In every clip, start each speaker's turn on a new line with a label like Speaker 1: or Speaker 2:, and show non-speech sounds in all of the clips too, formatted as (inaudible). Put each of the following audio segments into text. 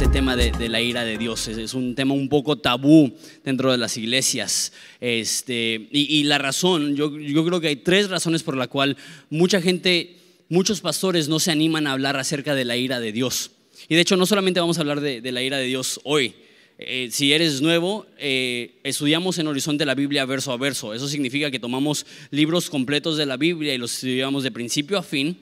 Speaker 1: Este tema de, la ira de Dios. Es, un tema un poco tabú dentro de las iglesias. Este, y, la razón, yo, creo que hay tres razones por la cual mucha gente, muchos pastores no se animan a hablar acerca de la ira de Dios. Y de hecho, no solamente vamos a hablar de, la ira de Dios hoy. Eh, si eres nuevo, eh, estudiamos en Horizonte la Biblia verso a verso. Eso significa que tomamos libros completos de la Biblia y los estudiamos de principio a fin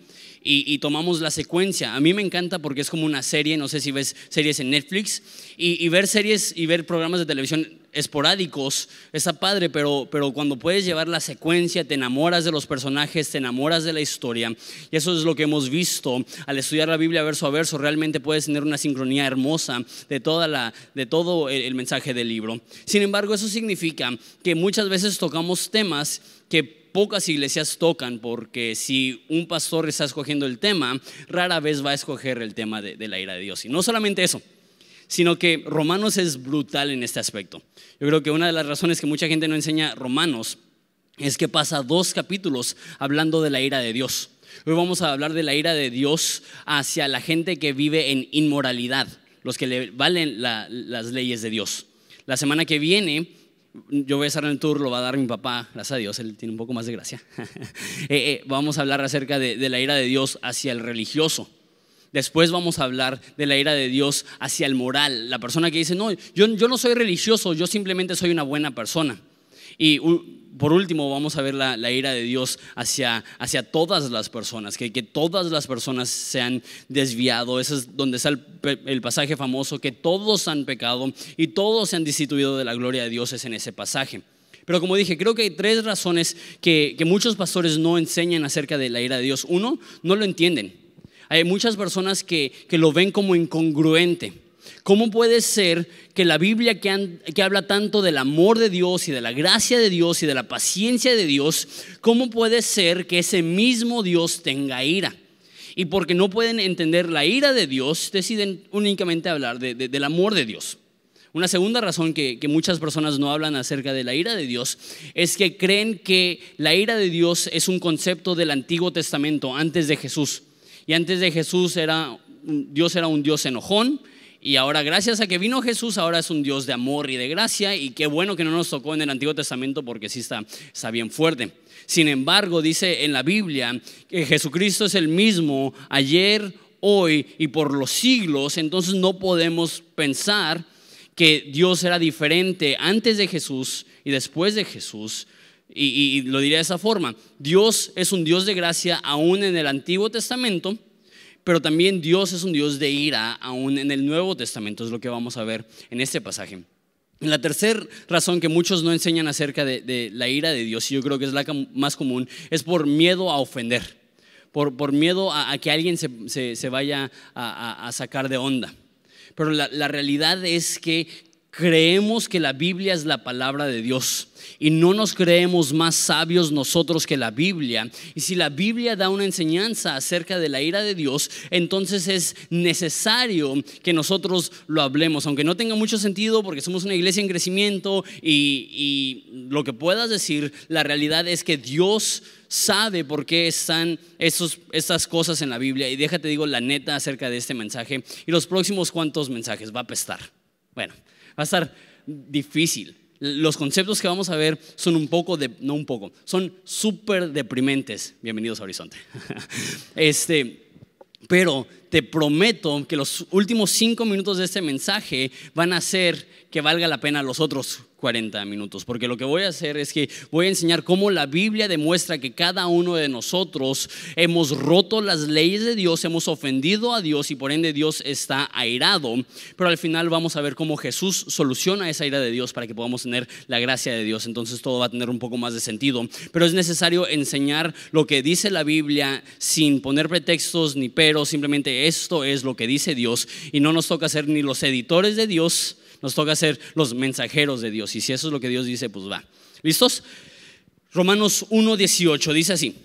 Speaker 1: y, tomamos la secuencia. A mí me encanta porque es como una serie, no sé si ves series en Netflix, y, ver series y ver programas de televisión esporádicos está padre, pero, pero cuando puedes llevar la secuencia, te enamoras de los personajes, te enamoras de la historia, y eso es lo que hemos visto al estudiar la Biblia verso a verso, realmente puedes tener una sincronía hermosa de, toda la, de todo el mensaje del libro. Sin embargo, eso significa que muchas veces tocamos temas que pocas iglesias tocan porque si un pastor está escogiendo el tema, rara vez va a escoger el tema de, la ira de Dios. Y no solamente eso, sino que Romanos es brutal en este aspecto. Yo creo que una de las razones que mucha gente no enseña Romanos es que pasa dos capítulos hablando de la ira de Dios. Hoy vamos a hablar de la ira de Dios hacia la gente que vive en inmoralidad, los que le valen las leyes de Dios. La semana que viene yo voy a estar en el tour, lo va a dar mi papá, gracias a Dios, él tiene un poco más de gracia. (laughs) Eh, eh, vamos a hablar acerca de, la ira de Dios hacia el religioso. Después vamos a hablar de la ira de Dios hacia el moral, la persona que dice, no, yo, yo no soy religioso, yo simplemente soy una buena persona. Y por último, vamos a ver la, ira de Dios hacia, hacia todas las personas, que, que, todas las personas se han desviado. Ese es donde está el, pasaje famoso, que todos han pecado y todos se han destituido de la gloria de Dios, es en ese pasaje. Pero como dije, creo que hay tres razones que, que muchos pastores no enseñan acerca de la ira de Dios. Uno, no lo entienden. Hay muchas personas que, que lo ven como incongruente. ¿Cómo puede ser que la Biblia que, habla tanto del amor de Dios y de la gracia de Dios y de la paciencia de Dios, cómo puede ser que ese mismo Dios tenga ira? Y porque no pueden entender la ira de Dios, deciden únicamente hablar del amor de Dios. Una segunda razón que, que, muchas personas no hablan acerca de la ira de Dios es que creen que la ira de Dios es un concepto del Antiguo Testamento antes de Jesús. Y antes de Jesús era, Dios era un Dios enojón, y ahora, gracias a que vino Jesús, ahora es un Dios de amor y de gracia. Y qué bueno que no nos tocó en el Antiguo Testamento porque sí está, está bien fuerte. Sin embargo, dice en la Biblia que Jesucristo es el mismo ayer, hoy y por los siglos. Entonces no podemos pensar que Dios era diferente antes de Jesús y después de Jesús. Y, y, lo diré de esa forma. Dios es un Dios de gracia aún en el Antiguo Testamento pero también Dios es un Dios de ira, aún en el Nuevo Testamento, es lo que vamos a ver en este pasaje. La tercera razón que muchos no enseñan acerca de, la ira de Dios, y yo creo que es la más común, es por miedo a ofender, por, miedo a, que alguien se, vaya a, sacar de onda. Pero la realidad es que creemos que la Biblia es la palabra de Dios y no nos creemos más sabios nosotros que la Biblia. Y si la Biblia da una enseñanza acerca de la ira de Dios, entonces es necesario que nosotros lo hablemos, aunque no tenga mucho sentido porque somos una iglesia en crecimiento y, lo que puedas decir, la realidad es que Dios sabe por qué están esos, estas cosas en la Biblia. Y déjate digo la neta acerca de este mensaje. Y los próximos cuantos mensajes va a apestar. Bueno, va a estar difícil los conceptos que vamos a ver son un poco, de, no un poco, son súper deprimentes. Bienvenidos a Horizonte. (laughs) Este, pero te prometo que los últimos cinco minutos de este mensaje van a hacer que valga la pena los otros 40 minutos, porque lo que voy a hacer es que voy a enseñar cómo la Biblia demuestra que cada uno de nosotros hemos roto las leyes de Dios, hemos ofendido a Dios y por ende Dios está airado, pero al final vamos a ver cómo Jesús soluciona esa ira de Dios para que podamos tener la gracia de Dios, entonces todo va a tener un poco más de sentido, pero es necesario enseñar lo que dice la Biblia sin poner pretextos ni peros, simplemente esto es lo que dice Dios. Y no nos toca ser ni los editores de Dios, nos toca ser los mensajeros de Dios. Y si eso es lo que Dios dice, pues va. ¿Listos? Romanos 1.18 dice así.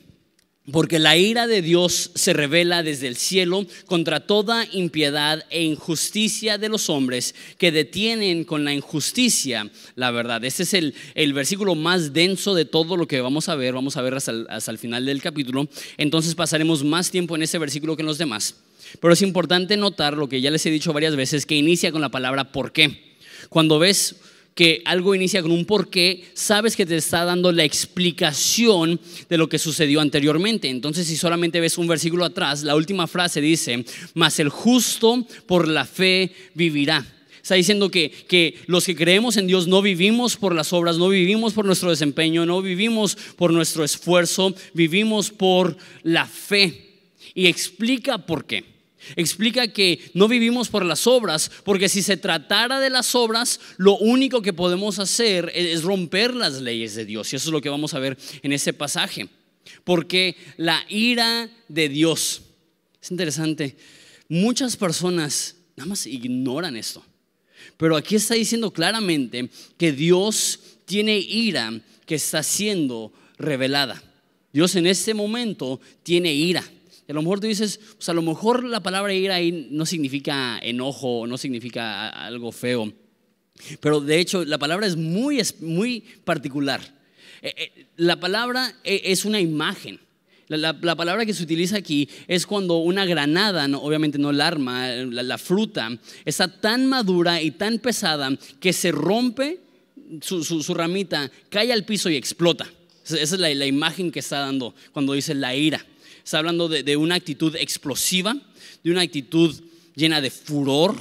Speaker 1: Porque la ira de Dios se revela desde el cielo contra toda impiedad e injusticia de los hombres que detienen con la injusticia la verdad. Este es el, el versículo más denso de todo lo que vamos a ver. Vamos a ver hasta el, hasta el final del capítulo. Entonces pasaremos más tiempo en ese versículo que en los demás. Pero es importante notar lo que ya les he dicho varias veces, que inicia con la palabra por qué. Cuando ves que algo inicia con un por qué, sabes que te está dando la explicación de lo que sucedió anteriormente. Entonces, si solamente ves un versículo atrás, la última frase dice, mas el justo por la fe vivirá. Está diciendo que, que, los que creemos en Dios no vivimos por las obras, no vivimos por nuestro desempeño, no vivimos por nuestro esfuerzo, vivimos por la fe. Y explica por qué. Explica que no vivimos por las obras, porque si se tratara de las obras, lo único que podemos hacer es romper las leyes de Dios. Y eso es lo que vamos a ver en ese pasaje. Porque la ira de Dios, es interesante, muchas personas nada más ignoran esto. Pero aquí está diciendo claramente que Dios tiene ira que está siendo revelada. Dios en este momento tiene ira a lo mejor tú dices, pues a lo mejor la palabra ira ahí no significa enojo, no significa algo feo. Pero de hecho, la palabra es muy, muy particular. Eh, eh, la palabra eh, es una imagen. La, palabra que se utiliza aquí es cuando una granada, obviamente no el arma, la, fruta, está tan madura y tan pesada que se rompe su, ramita, cae al piso y explota. Esa es la, la imagen que está dando cuando dice la ira. Está hablando de, una actitud explosiva, de una actitud llena de furor.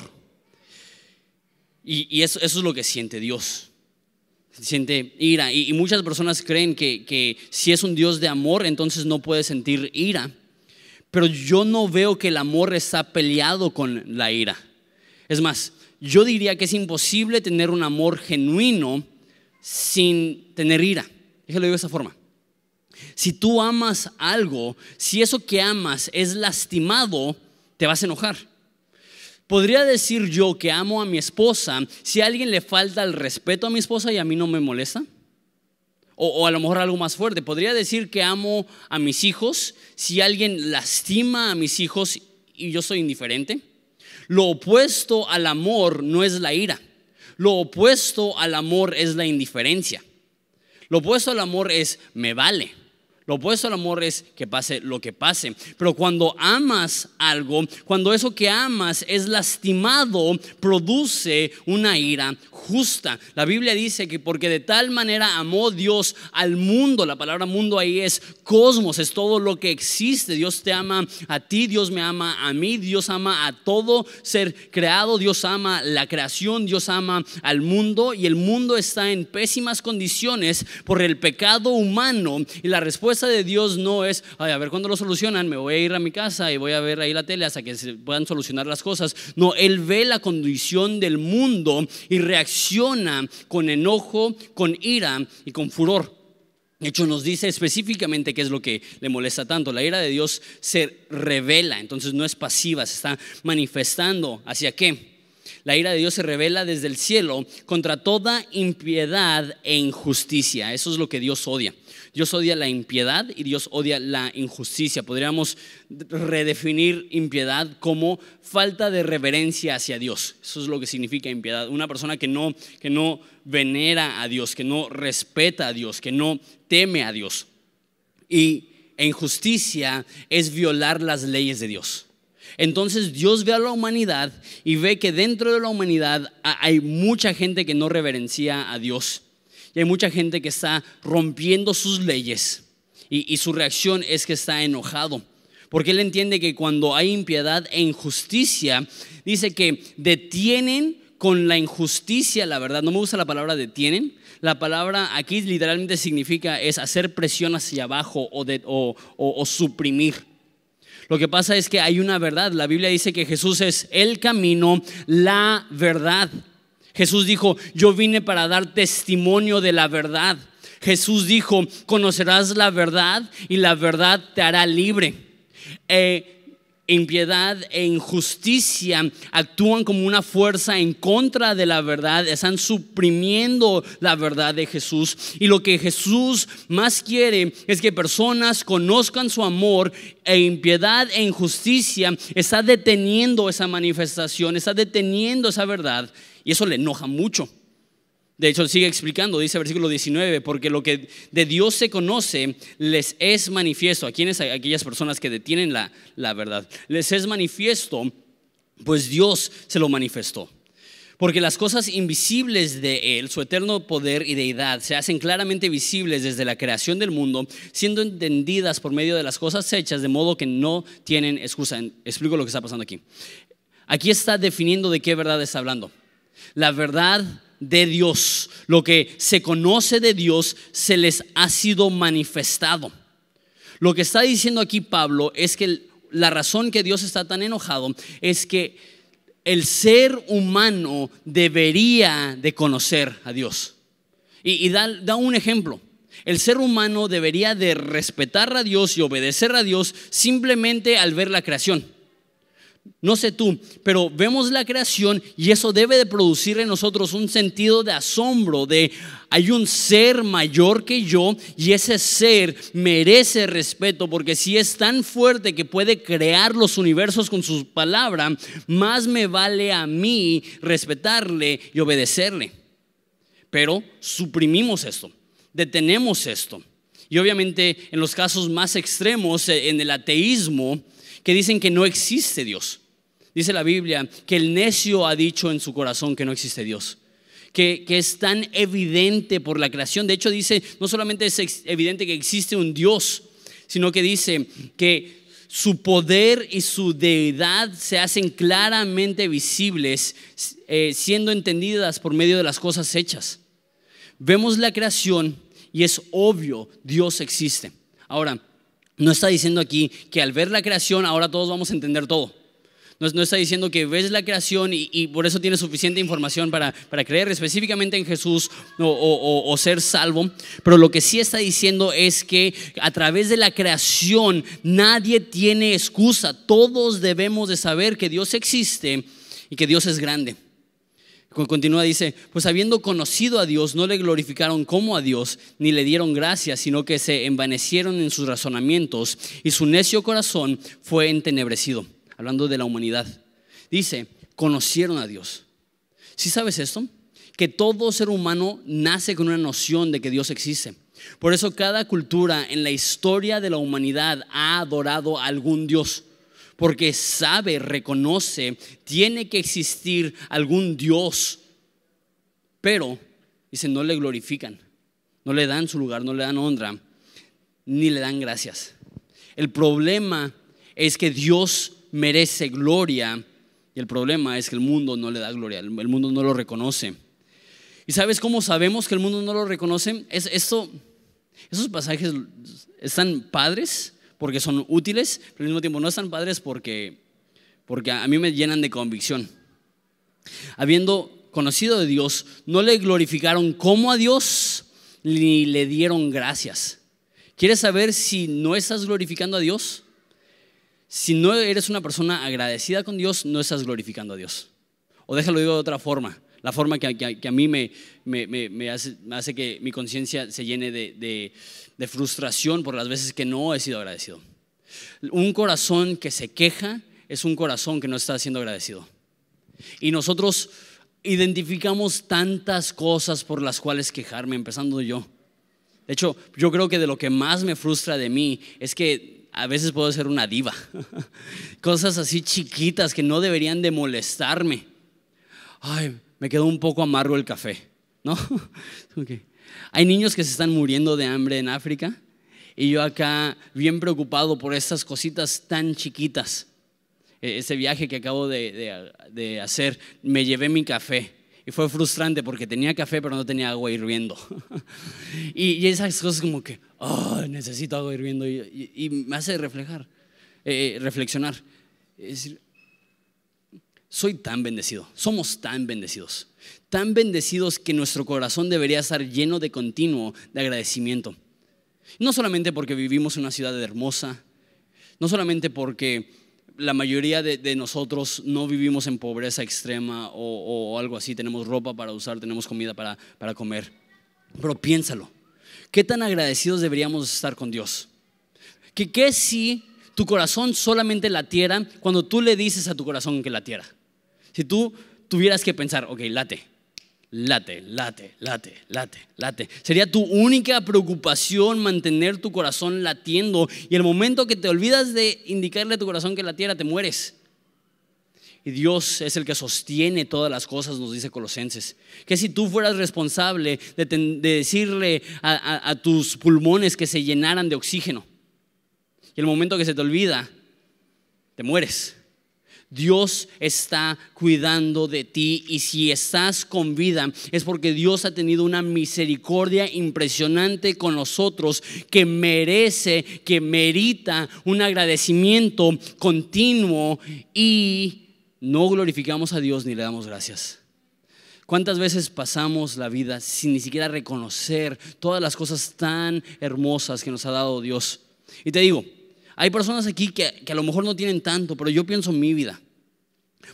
Speaker 1: Y, eso, es lo que siente Dios. Siente ira. Y, muchas personas creen que, que si es un Dios de amor, entonces no puede sentir ira. Pero yo no veo que el amor está peleado con la ira. Es más, yo diría que es imposible tener un amor genuino sin tener ira. Déjalo de esa forma. Si tú amas algo, si eso que amas es lastimado, te vas a enojar. Podría decir yo que amo a mi esposa si a alguien le falta el respeto a mi esposa y a mí no me molesta. O, a lo mejor algo más fuerte. Podría decir que amo a mis hijos si alguien lastima a mis hijos y yo soy indiferente. Lo opuesto al amor no es la ira. Lo opuesto al amor es la indiferencia. Lo opuesto al amor es me vale. Lo opuesto al amor es que pase lo que pase. Pero cuando amas algo, cuando eso que amas es lastimado, produce una ira justa. La Biblia dice que porque de tal manera amó Dios al mundo, la palabra mundo ahí es cosmos, es todo lo que existe. Dios te ama a ti, Dios me ama a mí, Dios ama a todo ser creado, Dios ama la creación, Dios ama al mundo y el mundo está en pésimas condiciones por el pecado humano y la respuesta de Dios no es, a ver cuándo lo solucionan, me voy a ir a mi casa y voy a ver ahí la tele hasta que se puedan solucionar las cosas. No, Él ve la condición del mundo y reacciona con enojo, con ira y con furor. De hecho, nos dice específicamente qué es lo que le molesta tanto. La ira de Dios se revela, entonces no es pasiva, se está manifestando. ¿Hacia qué? La ira de Dios se revela desde el cielo contra toda impiedad e injusticia. Eso es lo que Dios odia. Dios odia la impiedad y Dios odia la injusticia. Podríamos redefinir impiedad como falta de reverencia hacia Dios. Eso es lo que significa impiedad. Una persona que no, que no venera a Dios, que no respeta a Dios, que no teme a Dios. Y injusticia es violar las leyes de Dios. Entonces Dios ve a la humanidad y ve que dentro de la humanidad hay mucha gente que no reverencia a Dios y hay mucha gente que está rompiendo sus leyes y, su reacción es que está enojado. Porque él entiende que cuando hay impiedad e injusticia, dice que detienen con la injusticia, la verdad. No me gusta la palabra detienen. La palabra aquí literalmente significa es hacer presión hacia abajo o, o, o suprimir. Lo que pasa es que hay una verdad. La Biblia dice que Jesús es el camino, la verdad. Jesús dijo, yo vine para dar testimonio de la verdad. Jesús dijo, conocerás la verdad y la verdad te hará libre. Eh, impiedad e injusticia actúan como una fuerza en contra de la verdad, están suprimiendo la verdad de Jesús. Y lo que Jesús más quiere es que personas conozcan su amor e impiedad e injusticia está deteniendo esa manifestación, está deteniendo esa verdad. Y eso le enoja mucho. De hecho, sigue explicando, dice versículo 19, porque lo que de Dios se conoce les es manifiesto. ¿A quiénes? A aquellas personas que detienen la, la verdad. Les es manifiesto, pues Dios se lo manifestó. Porque las cosas invisibles de Él, su eterno poder y deidad, se hacen claramente visibles desde la creación del mundo, siendo entendidas por medio de las cosas hechas, de modo que no tienen excusa. Explico lo que está pasando aquí. Aquí está definiendo de qué verdad está hablando. La verdad de Dios, lo que se conoce de Dios, se les ha sido manifestado. Lo que está diciendo aquí Pablo es que la razón que Dios está tan enojado es que el ser humano debería de conocer a Dios. Y, da, da un ejemplo. El ser humano debería de respetar a Dios y obedecer a Dios simplemente al ver la creación. No sé tú, pero vemos la creación y eso debe de producir en nosotros un sentido de asombro, de hay un ser mayor que yo y ese ser merece respeto porque si es tan fuerte que puede crear los universos con su palabra, más me vale a mí respetarle y obedecerle. Pero suprimimos esto, detenemos esto. Y obviamente en los casos más extremos, en el ateísmo, que dicen que no existe Dios. Dice la Biblia que el necio ha dicho en su corazón que no existe Dios. Que, que, es tan evidente por la creación. De hecho, dice, no solamente es evidente que existe un Dios, sino que dice que su poder y su deidad se hacen claramente visibles, eh, siendo entendidas por medio de las cosas hechas. Vemos la creación y es obvio, Dios existe. Ahora, no está diciendo aquí que al ver la creación ahora todos vamos a entender todo. No, está diciendo que ves la creación y, por eso tienes suficiente información para, creer específicamente en Jesús o, o, ser salvo. Pero lo que sí está diciendo es que a través de la creación nadie tiene excusa. Todos debemos de saber que Dios existe y que Dios es grande. Continúa, dice, pues habiendo conocido a Dios, no le glorificaron como a Dios, ni le dieron gracias, sino que se envanecieron en sus razonamientos y su necio corazón fue entenebrecido. Hablando de la humanidad. Dice, conocieron a Dios. ¿Sí sabes esto? Que todo ser humano nace con una noción de que Dios existe. Por eso cada cultura en la historia de la humanidad ha adorado a algún Dios porque sabe, reconoce, tiene que existir algún Dios. Pero, dice, no le glorifican, no le dan su lugar, no le dan honra, ni le dan gracias. El problema es que Dios merece gloria y el problema es que el mundo no le da gloria, el mundo no lo reconoce. ¿Y sabes cómo sabemos que el mundo no lo reconoce? Es, esto, esos pasajes están padres porque son útiles, pero al mismo tiempo no están padres porque, porque a mí me llenan de convicción. Habiendo conocido de Dios, no le glorificaron como a Dios ni le dieron gracias. ¿Quieres saber si no estás glorificando a Dios? Si no eres una persona agradecida con Dios, no estás glorificando a Dios. O déjalo digo de otra forma la forma que, a mí me, hace, que mi conciencia se llene de, de frustración por las veces que no he sido agradecido. Un corazón que se queja es un corazón que no está siendo agradecido. Y nosotros identificamos tantas cosas por las cuales quejarme, empezando yo. De hecho, yo creo que de lo que más me frustra de mí es que a veces puedo ser una diva. (laughs) Cosas así chiquitas que no deberían de molestarme. Ay, me quedó un poco amargo el café, ¿no? (laughs) Hay niños que se están muriendo de hambre en África y yo acá bien preocupado por estas cositas tan chiquitas. e, ese viaje que acabo de, hacer, me llevé mi café. Y fue frustrante porque tenía café pero no tenía agua hirviendo. (laughs) y, esas cosas como que, oh, necesito agua hirviendo. Y, me hace reflejar, eh, reflexionar. Es decir, soy tan bendecido, somos tan bendecidos, tan bendecidos que nuestro corazón debería estar lleno de continuo de agradecimiento. No solamente porque vivimos en una ciudad hermosa, no solamente porque la mayoría de, nosotros no vivimos en pobreza extrema o, algo así, tenemos ropa para usar, tenemos comida para, para comer, pero piénsalo, ¿qué tan agradecidos deberíamos estar con Dios? ¿Que qué si tu corazón solamente latiera cuando tú le dices a tu corazón que latiera? Si tú tuvieras que pensar, ok, late, late, late, late, late, late. Sería tu única preocupación mantener tu corazón latiendo y el momento que te olvidas de indicarle a tu corazón que latiera, te mueres. Y Dios es el que sostiene todas las cosas, nos dice Colosenses. Que si tú fueras responsable de, decirle a tus pulmones que se llenaran de oxígeno, y el momento que se te olvida, te mueres. Dios está cuidando de ti y si estás con vida es porque Dios ha tenido una misericordia impresionante con nosotros que merece, que merita un agradecimiento continuo y no glorificamos a Dios ni le damos gracias. ¿Cuántas veces pasamos la vida sin ni siquiera reconocer todas las cosas tan hermosas que nos ha dado Dios? Y te digo, hay personas aquí que, a lo mejor no tienen tanto, pero yo pienso en mi vida.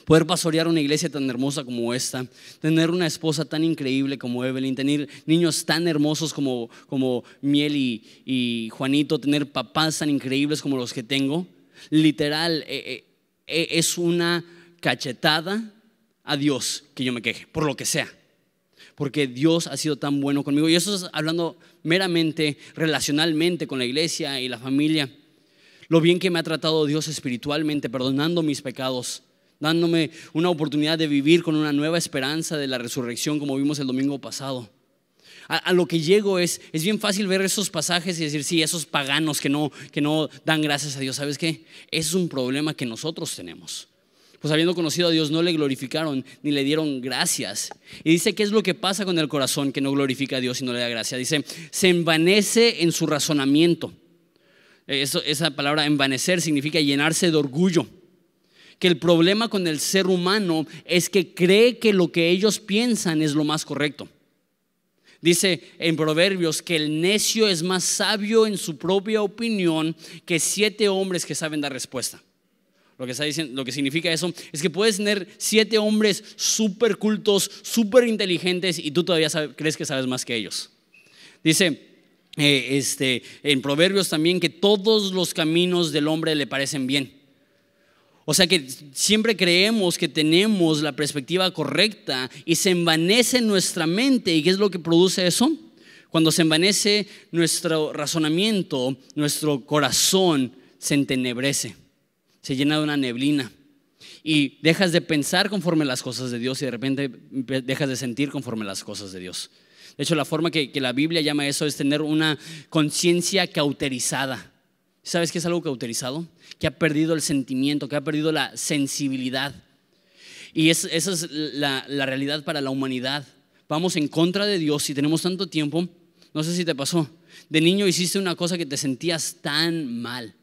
Speaker 1: Poder pastorear una iglesia tan hermosa como esta, tener una esposa tan increíble como Evelyn, tener niños tan hermosos como, como Miel y, Juanito, tener papás tan increíbles como los que tengo, literal, eh, eh, eh, es una cachetada a Dios que yo me queje, por lo que sea. Porque Dios ha sido tan bueno conmigo. Y eso es hablando meramente, relacionalmente con la iglesia y la familia lo bien que me ha tratado Dios espiritualmente, perdonando mis pecados, dándome una oportunidad de vivir con una nueva esperanza de la resurrección como vimos el domingo pasado. A, lo que llego es, es bien fácil ver esos pasajes y decir, sí, esos paganos que no, que no dan gracias a Dios, ¿sabes qué? Ese es un problema que nosotros tenemos. Pues habiendo conocido a Dios no le glorificaron ni le dieron gracias. Y dice, ¿qué es lo que pasa con el corazón que no glorifica a Dios y no le da gracia? Dice, se envanece en su razonamiento esa palabra envanecer significa llenarse de orgullo. Que el problema con el ser humano es que cree que lo que ellos piensan es lo más correcto. Dice en Proverbios que el necio es más sabio en su propia opinión que siete hombres que saben dar respuesta. Lo que, está diciendo, lo que significa eso es que puedes tener siete hombres súper cultos, súper inteligentes y tú todavía crees que sabes más que ellos. Dice, eh, este, en Proverbios también que todos los caminos del hombre le parecen bien. O sea que siempre creemos que tenemos la perspectiva correcta y se envanece nuestra mente. ¿Y qué es lo que produce eso? Cuando se envanece nuestro razonamiento, nuestro corazón se entenebrece, se llena de una neblina. Y dejas de pensar conforme las cosas de Dios y de repente dejas de sentir conforme las cosas de Dios. De hecho, la forma que, la Biblia llama eso es tener una conciencia cauterizada. ¿Sabes qué es algo cauterizado? Que ha perdido el sentimiento, que ha perdido la sensibilidad. Y esa es la, realidad para la humanidad. Vamos en contra de Dios y tenemos tanto tiempo. No sé si te pasó. De niño hiciste una cosa que te sentías tan mal,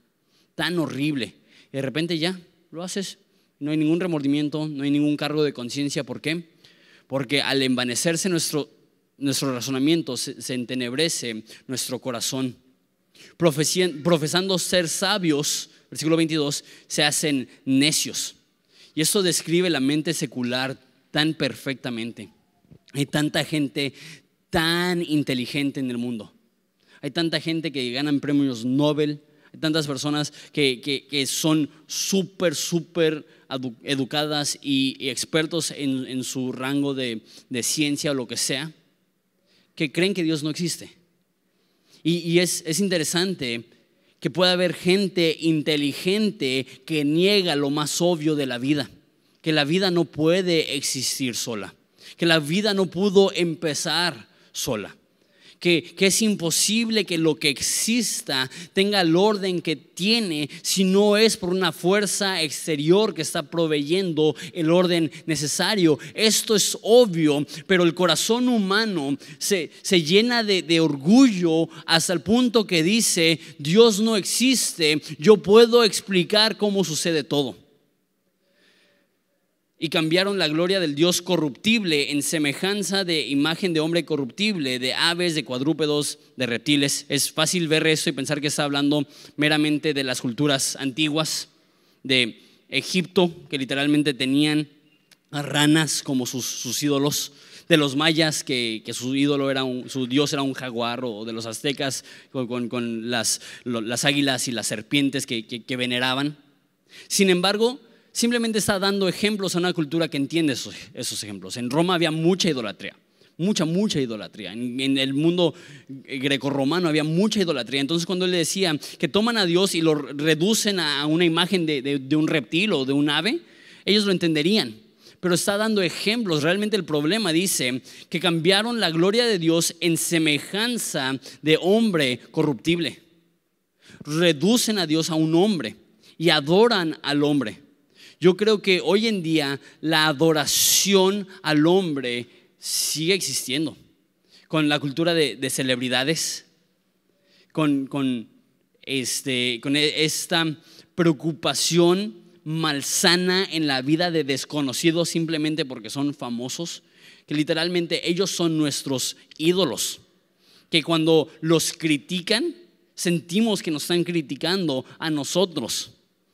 Speaker 1: tan horrible. Y de repente ya lo haces. No hay ningún remordimiento, no hay ningún cargo de conciencia. ¿Por qué? Porque al envanecerse nuestro nuestro razonamiento, se, entenebrece nuestro corazón. profesando ser sabios, versículo 22, se hacen necios. Y eso describe la mente secular tan perfectamente. Hay tanta gente tan inteligente en el mundo. Hay tanta gente que ganan premios Nobel. Hay tantas personas que, son súper, súper educadas y, expertos en, su rango de, de ciencia o lo que sea que creen que Dios no existe. Y, es, es interesante que pueda haber gente inteligente que niega lo más obvio de la vida, que la vida no puede existir sola, que la vida no pudo empezar sola, que, es imposible que lo que exista tenga el orden que tiene si no es por una fuerza exterior que está proveyendo el orden necesario. Esto es obvio, pero el corazón humano se, llena de, de orgullo hasta el punto que dice, Dios no existe, yo puedo explicar cómo sucede todo y cambiaron la gloria del Dios corruptible en semejanza de imagen de hombre corruptible, de aves, de cuadrúpedos, de reptiles. Es fácil ver esto y pensar que está hablando meramente de las culturas antiguas, de Egipto, que literalmente tenían ranas como sus, ídolos, de los mayas, que, su ídolo era un, su dios era un jaguar, o de los aztecas con, las, águilas y las serpientes que, que veneraban. Sin embargo, simplemente está dando ejemplos a una cultura que entiende esos, ejemplos. En Roma había mucha idolatría, mucha, mucha idolatría. En, el mundo grecorromano había mucha idolatría. Entonces cuando él decía que toman a Dios y lo reducen a una imagen de, un reptil o de un ave, ellos lo entenderían pero está dando ejemplos. Realmente el problema dice que cambiaron la gloria de Dios en semejanza de hombre corruptible. Reducen a Dios a un hombre y adoran al hombre. Yo creo que hoy en día la adoración al hombre sigue existiendo, con la cultura de, celebridades, con, este, con e, esta preocupación malsana en la vida de desconocidos simplemente porque son famosos, que literalmente ellos son nuestros ídolos, que cuando los critican, sentimos que nos están criticando a nosotros.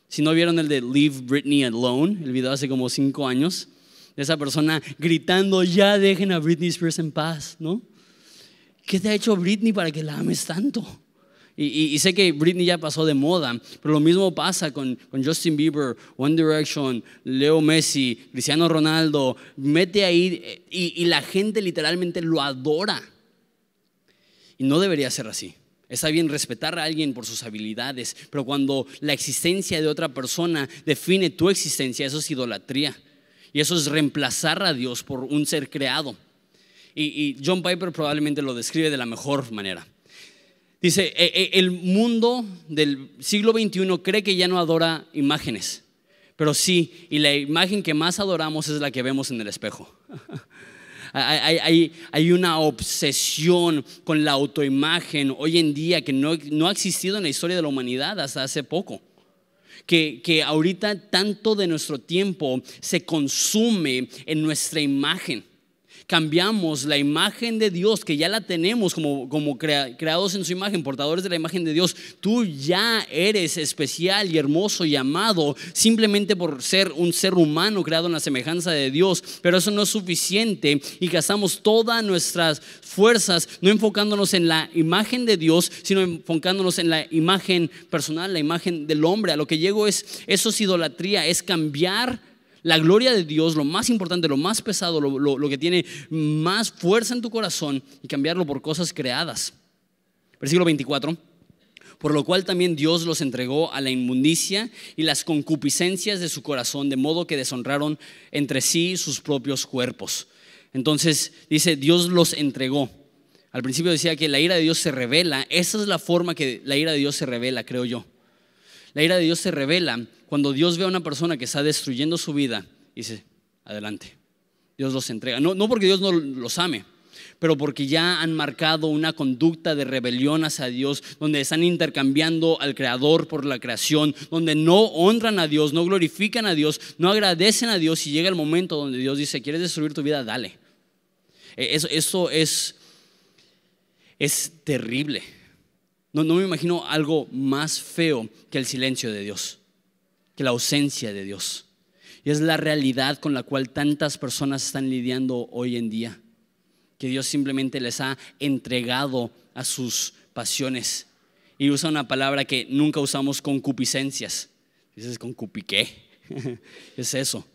Speaker 1: Si no vieron el de Leave Britney Alone, el video hace como cinco años, de esa persona gritando, ya dejen a Britney Spears en paz, ¿no? ¿Qué te ha hecho Britney para que la ames tanto? Y, sé que Britney ya pasó de moda, pero lo mismo pasa con, con, Justin Bieber, One Direction, Leo Messi, Cristiano Ronaldo. Mete ahí eh, y la gente literalmente lo adora. Y no debería ser así. Está bien respetar a alguien por sus habilidades, pero cuando la existencia de otra persona define tu existencia, eso es idolatría. Y eso es reemplazar a Dios por un ser creado. Y, John Piper probablemente lo describe de la mejor manera. Dice, e, e, el mundo del siglo XXI cree que ya no adora imágenes, pero sí, y la imagen que más adoramos es la que vemos en el espejo. (laughs) Hay, una obsesión con la autoimagen hoy en día que no, no, ha existido en la historia de la humanidad hasta hace poco. Que, que ahorita tanto de nuestro tiempo se consume en nuestra imagen cambiamos la imagen de Dios, que ya la tenemos como, como creados en su imagen, portadores de la imagen de Dios, tú ya eres especial y hermoso y amado simplemente por ser un ser humano creado en la semejanza de Dios, pero eso no es suficiente y gastamos todas nuestras fuerzas no enfocándonos en la imagen de Dios, sino enfocándonos en la imagen personal, la imagen del hombre. A lo que llego es, eso es idolatría, es cambiar la gloria de Dios, lo más importante, lo más pesado, lo, que tiene más fuerza en tu corazón y cambiarlo por cosas creadas. Versículo 24 por lo cual también Dios los entregó a la inmundicia y las concupiscencias de su corazón, de modo que deshonraron entre sí sus propios cuerpos. Entonces dice, Dios los entregó. Al principio decía que la ira de Dios se revela, esa es la forma que la ira de Dios se revela, creo yo. La ira de Dios se revela cuando Dios ve a una persona que está destruyendo su vida dice, adelante. Dios los entrega. No, no porque Dios no los ame, pero porque ya han marcado una conducta de rebelión hacia Dios, donde están intercambiando al Creador por la creación, donde no honran a Dios, no glorifican a Dios, no agradecen a Dios y llega el momento donde Dios dice, ¿quieres destruir tu vida? Dale. E, eso, es, es terrible. No, me imagino algo más feo que el silencio de Dios, que la ausencia de Dios. Y es la realidad con la cual tantas personas están lidiando hoy en día, que Dios simplemente les ha entregado a sus pasiones. Y usa una palabra que nunca usamos, concupiscencias. Dices, concupiqué. (laughs) es eso.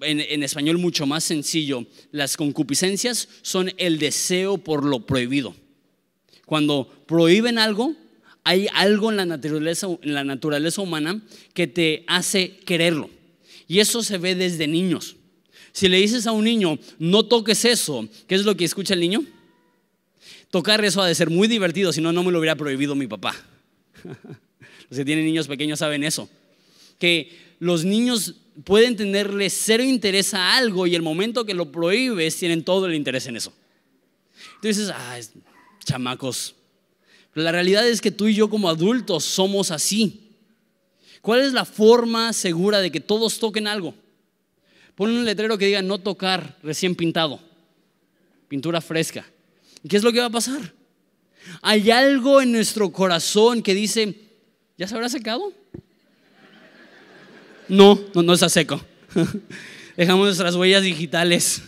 Speaker 1: En, en, español mucho más sencillo, las concupiscencias son el deseo por lo prohibido. Cuando prohíben algo, hay algo en la naturaleza, en la naturaleza humana que te hace quererlo. Y eso se ve desde niños. Si le dices a un niño, no toques eso, ¿qué es lo que escucha el niño? tocar eso ha de ser muy divertido, si no, no me lo hubiera prohibido mi papá. (laughs) Los que tienen niños pequeños saben eso. Que los niños pueden tenerle cero interés a algo y el momento que lo prohíbes tienen todo el interés en eso. Entonces, ah, chamacos. Pero la realidad es que tú y yo como adultos somos así. ¿Cuál es la forma segura de que todos toquen algo? Pon un letrero que diga no tocar recién pintado, pintura fresca. ¿Y qué es lo que va a pasar? Hay algo en nuestro corazón que dice, ¿ya se habrá secado? No, no, no está seco. (laughs) Dejamos nuestras huellas digitales.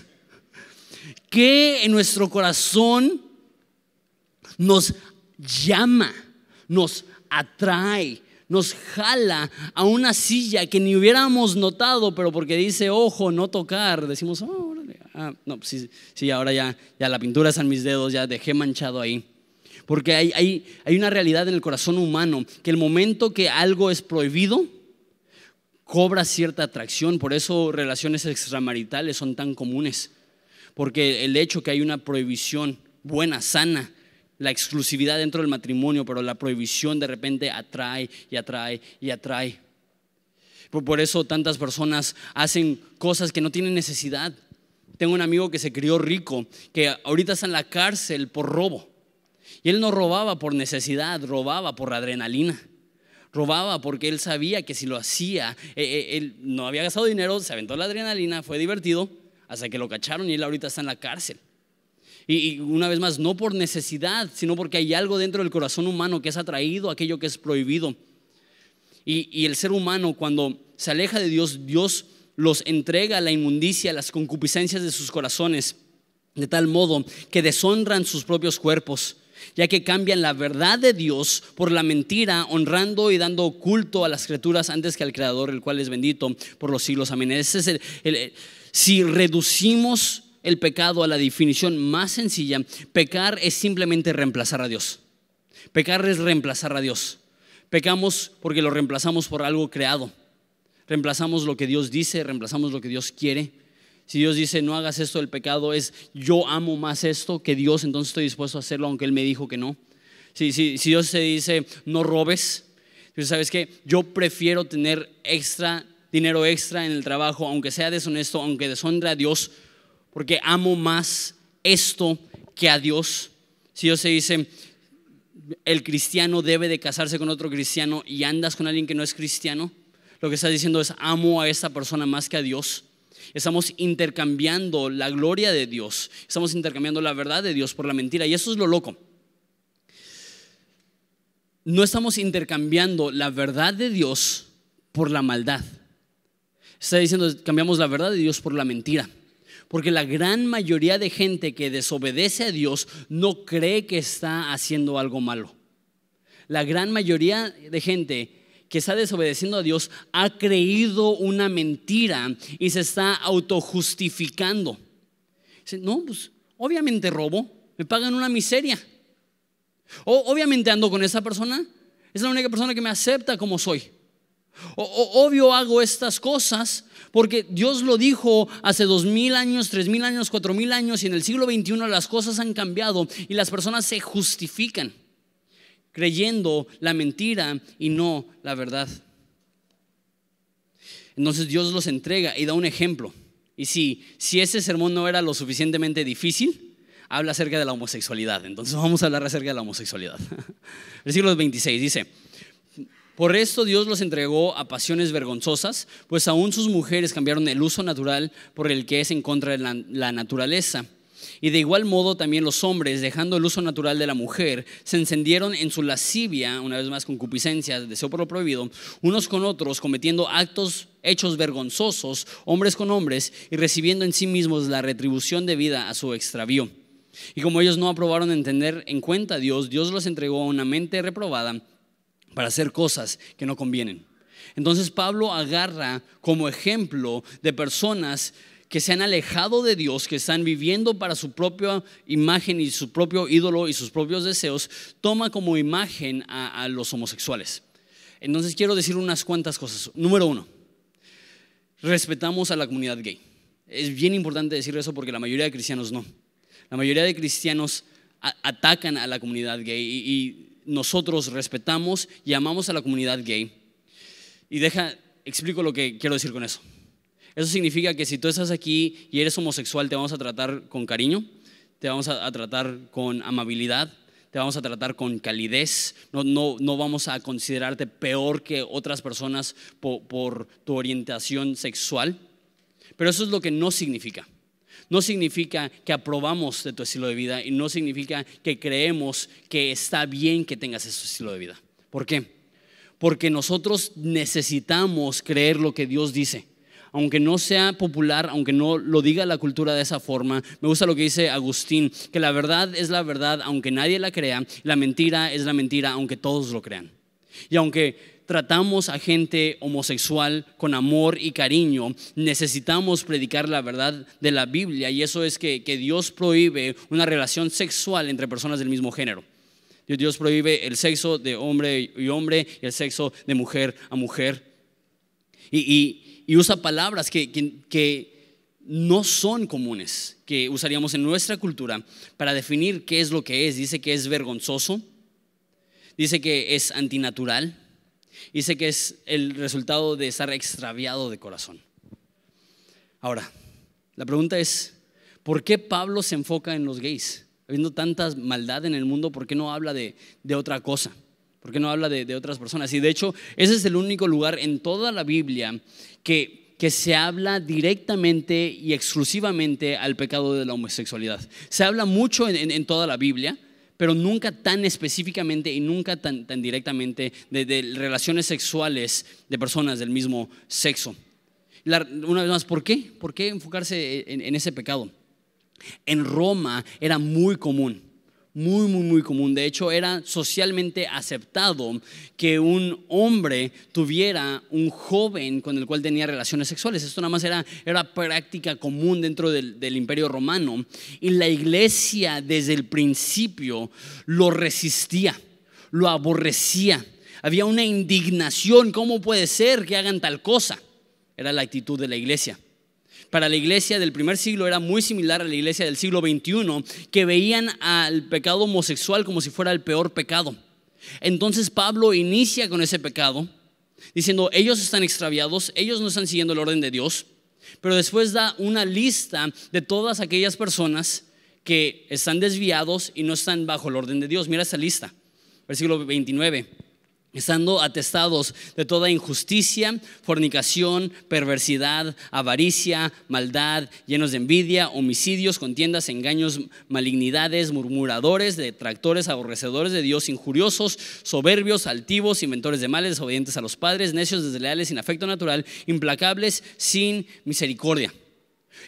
Speaker 1: ¿Qué en nuestro corazón nos llama, nos atrae, nos jala a una silla que ni hubiéramos notado, pero porque dice, ojo, no tocar, decimos, oh, ah, no, pues sí, sí, ahora ya, ya la pintura está en mis dedos, ya dejé manchado ahí. Porque hay, hay, hay una realidad en el corazón humano, que el momento que algo es prohibido, cobra cierta atracción, por eso relaciones extramaritales son tan comunes, porque el hecho que hay una prohibición buena, sana, la exclusividad dentro del matrimonio, pero la prohibición de repente atrae y atrae y atrae. Por eso tantas personas hacen cosas que no tienen necesidad. Tengo un amigo que se crió rico, que ahorita está en la cárcel por robo. Y él no robaba por necesidad, robaba por adrenalina. Robaba porque él sabía que si lo hacía, eh, eh, él no había gastado dinero, se aventó la adrenalina, fue divertido, hasta que lo cacharon y él ahorita está en la cárcel. Y, una vez más, no por necesidad, sino porque hay algo dentro del corazón humano que es atraído aquello que es prohibido. Y, y el ser humano cuando se aleja de Dios, Dios los entrega a la inmundicia, a las concupiscencias de sus corazones, de tal modo que deshonran sus propios cuerpos ya que cambian la verdad de Dios por la mentira, honrando y dando culto a las criaturas antes que al Creador, el cual es bendito por los siglos. Amén. Ese es si reducimos el pecado a la definición más sencilla, pecar es simplemente reemplazar a Dios. Pecar es reemplazar a Dios. Pecamos porque lo reemplazamos por algo creado. Reemplazamos lo que Dios dice, reemplazamos lo que Dios quiere si Dios dice, no hagas esto del pecado, es yo amo más esto que Dios, entonces estoy dispuesto a hacerlo aunque Él me dijo que no. Si, si, si Dios se dice, no robes, entonces sabes que yo prefiero tener extra, dinero extra en el trabajo, aunque sea deshonesto, aunque deshonre a Dios, porque amo más esto que a Dios. Si Dios se dice, el cristiano debe de casarse con otro cristiano y andas con alguien que no es cristiano, lo que está diciendo es amo a esta persona más que a Dios. Estamos intercambiando la gloria de Dios, estamos intercambiando la verdad de Dios por la mentira. Y eso es lo loco. No estamos intercambiando la verdad de Dios por la maldad. Está diciendo, cambiamos la verdad de Dios por la mentira. Porque la gran mayoría de gente que desobedece a Dios no cree que está haciendo algo malo. La gran mayoría de gente que está desobedeciendo a Dios ha creído una mentira y se está autojustificando. Dice, no, pues obviamente robo, me pagan una miseria. O, obviamente ando con esa persona, es la única persona que me acepta como soy. Obvio hago estas cosas porque Dios lo dijo hace dos mil años, tres mil años, cuatro mil años y en el siglo XXI las cosas han cambiado y las personas se justifican creyendo la mentira y no la verdad. Entonces Dios los entrega y da un ejemplo. Y si, si ese sermón no era lo suficientemente difícil, habla acerca de la homosexualidad. Entonces vamos a hablar acerca de la homosexualidad. (laughs) Versículo 26 dice, por esto Dios los entregó a pasiones vergonzosas, pues aún sus mujeres cambiaron el uso natural por el que es en contra de la, naturaleza y de igual modo también los hombres, dejando el uso natural de la mujer, se encendieron en su lascivia, una vez más concupiscencia, deseo por lo prohibido, unos con otros, cometiendo actos, hechos vergonzosos, hombres con hombres, y recibiendo en sí mismos la retribución debida a su extravío. Y como ellos no aprobaron entender en cuenta a Dios, Dios los entregó a una mente reprobada para hacer cosas que no convienen. Entonces Pablo agarra como ejemplo de personas que se han alejado de Dios, que están viviendo para su propia imagen y su propio ídolo y sus propios deseos, toma como imagen a, los homosexuales. Entonces quiero decir unas cuantas cosas. Número uno, respetamos a la comunidad gay. Es bien importante decir eso porque la mayoría de cristianos no. La mayoría de cristianos atacan a la comunidad gay y, nosotros respetamos y amamos a la comunidad gay. Y deja, explico lo que quiero decir con eso. Eso significa que si tú estás aquí y eres homosexual, te vamos a tratar con cariño, te vamos a, tratar con amabilidad, te vamos a tratar con calidez, no, no, no vamos a considerarte peor que otras personas por tu orientación sexual. Pero eso es lo que no significa no significa que aprobamos de tu estilo de vida y no significa que creemos que está bien que tengas ese estilo de vida. ¿Por qué? Porque nosotros necesitamos creer lo que Dios dice. Aunque no sea popular, aunque no lo diga la cultura de esa forma, me gusta lo que dice Agustín, que la verdad es la verdad aunque nadie la crea, la mentira es la mentira aunque todos lo crean. Y aunque tratamos a gente homosexual con amor y cariño, necesitamos predicar la verdad de la Biblia y eso es que, Dios prohíbe una relación sexual entre personas del mismo género. Dios prohíbe el sexo de hombre y hombre y el sexo de mujer a mujer. Y, usa palabras que, que no son comunes, que usaríamos en nuestra cultura para definir qué es lo que es. Dice que es vergonzoso, dice que es antinatural, Dice que es el resultado de estar extraviado de corazón. Ahora, la pregunta es, ¿por qué Pablo se enfoca en los gays? Habiendo tanta maldad en el mundo, ¿por qué no habla de, otra cosa? ¿Por qué no habla de, otras personas? Y de hecho, ese es el único lugar en toda la Biblia que, que se habla directamente y exclusivamente al pecado de la homosexualidad. Se habla mucho en toda la Biblia, pero nunca tan específicamente y nunca tan, directamente de, relaciones sexuales de personas del mismo sexo. una vez más, ¿por qué? ¿Por qué enfocarse en ese pecado? En Roma era muy común muy, muy, muy común. De hecho, era socialmente aceptado que un hombre tuviera un joven con el cual tenía relaciones sexuales. Esto nada más era, era práctica común dentro del, del imperio romano. Y la iglesia desde el principio lo resistía, lo aborrecía. Había una indignación, ¿cómo puede ser que hagan tal cosa? Era la actitud de la iglesia para la iglesia del primer siglo era muy similar a la iglesia del siglo XXI, que veían al pecado homosexual como si fuera el peor pecado. Entonces Pablo inicia con ese pecado, diciendo, ellos están extraviados, ellos no están siguiendo el orden de Dios, pero después da una lista de todas aquellas personas que están desviados y no están bajo el orden de Dios. Mira esa lista, versículo 29 estando atestados de toda injusticia, fornicación, perversidad, avaricia, maldad, llenos de envidia, homicidios, contiendas, engaños, malignidades, murmuradores, detractores, aborrecedores de Dios, injuriosos, soberbios, altivos, inventores de males, desobedientes a los padres, necios, desleales, sin afecto natural, implacables, sin misericordia.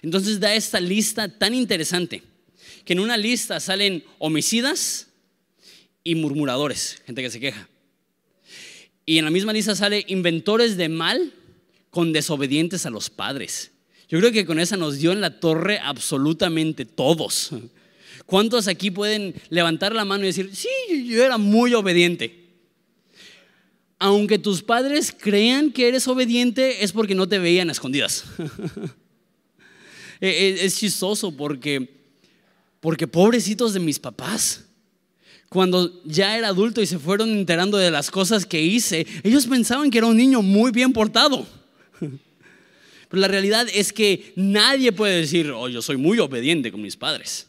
Speaker 1: Entonces da esta lista tan interesante, que en una lista salen homicidas y murmuradores, gente que se queja y en la misma lista sale inventores de mal con desobedientes a los padres. Yo creo que con esa nos dio en la torre absolutamente todos. ¿Cuántos aquí pueden levantar la mano y decir, sí, yo era muy obediente? Aunque tus padres crean que eres obediente, es porque no te veían a escondidas. (laughs) E, e, es chistoso porque, porque pobrecitos de mis papás cuando ya era adulto y se fueron enterando de las cosas que hice, ellos pensaban que era un niño muy bien portado. (laughs) Pero la realidad es que nadie puede decir, oh, yo soy muy obediente con mis padres.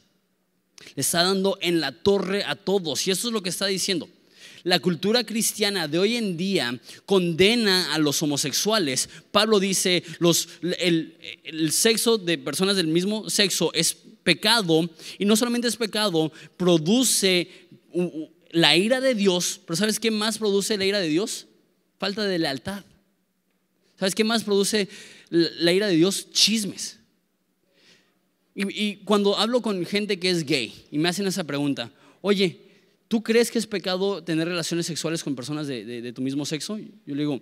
Speaker 1: Le está dando en la torre a todos y eso es lo que está diciendo. La cultura cristiana de hoy en día condena a los homosexuales. Pablo dice, los, el, el sexo de personas del mismo sexo es pecado y no solamente es pecado, produce la ira de Dios, pero ¿sabes qué más produce la ira de Dios? Falta de lealtad. ¿Sabes qué más produce la ira de Dios? Chismes. Y, cuando hablo con gente que es gay y me hacen esa pregunta, oye, ¿tú crees que es pecado tener relaciones sexuales con personas de, tu mismo sexo? Yo le digo,